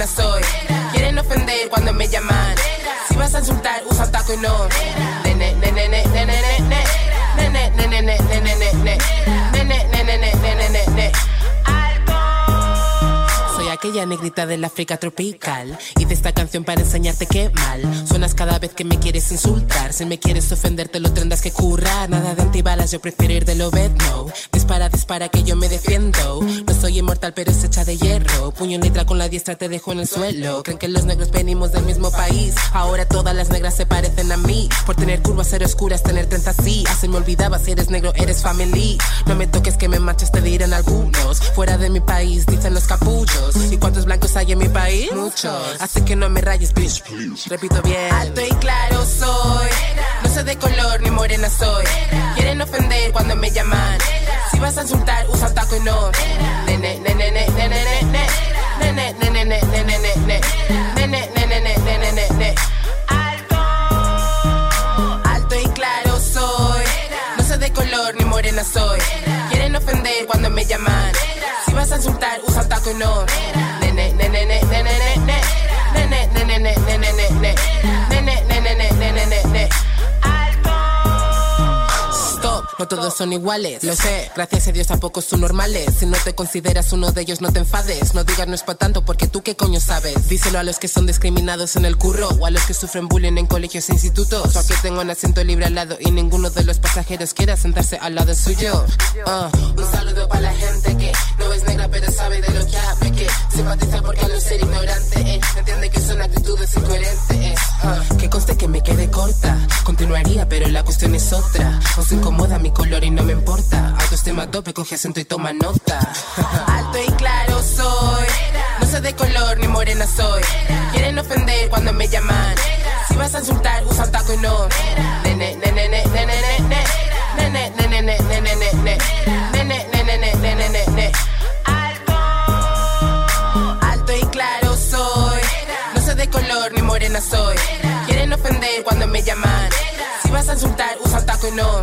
soy. Quieren ofender cuando me llaman. Si vas a insultar, usa taco y no. Nene, nene. Aquella negrita del África tropical. Hice esta canción para enseñarte qué mal suenas cada vez que me quieres insultar. Si me quieres ofender, te lo tendrás que currar. Nada de antibalas, yo prefiero ir de lo no. Dispara, dispara, que yo me defiendo. No soy inmortal, pero es hecha de hierro. Puño en letra con la diestra, te dejo en el suelo. Creen que los negros venimos del mismo país. Ahora todas las negras se parecen a mí. Por tener curvas ser oscuras, tener 30 así. Así me olvidaba si eres negro, eres family. No me toques que me manches, te dirán algunos. Fuera de mi país, dicen los capullos. ¿Y cuántos blancos hay en mi país? Muchos. Así que no me rayes, bitch. Repito bien. Alto y claro soy. No soy de color ni morena soy. Quieren ofender cuando me llaman. Si vas a insultar, usa un taco y no. Nene, nene, nene, nene, nene. Nene, nene, nene, nene, nene. Nene, nene, nene, nene, nene. Alto y claro soy. No soy de color ni morena soy. Quieren ofender cuando me llaman. Si vas a insultar, usa un taco y todos son iguales, lo sé. Gracias a Dios tampoco son normales. Si no te consideras uno de ellos, no te enfades. No digas no es pa' tanto porque tú qué coño sabes. Díselo a los que son discriminados en el curro o a los que sufren bullying en colegios e institutos. O que tengo un asiento libre al lado y ninguno de los pasajeros quiera sentarse al lado suyo. Ah, un saludo para la gente que no es negra pero sabe de lo que habla. Que simpatiza porque no ser ignorante, eh, entiende que son actitudes incoherentes. eh. Ah, que conste que me quedé corta. Continuaría, pero la cuestión es otra. Os incomoda mi y no me importa. Autoestima tope, coge acento y toma nota. Alto y claro soy. No soy de color ni morena soy. Quieren ofender cuando me llaman. Si vas a insultar, usa taco y no. Nene, nene, nene, nene, nene. Nene, nene, nene, nene, nene. Nene, nene, nene, nene, nene. Alto y claro soy. No soy de color ni morena soy. Quieren ofender cuando me llaman. Si vas a insultar, usa un taco y no.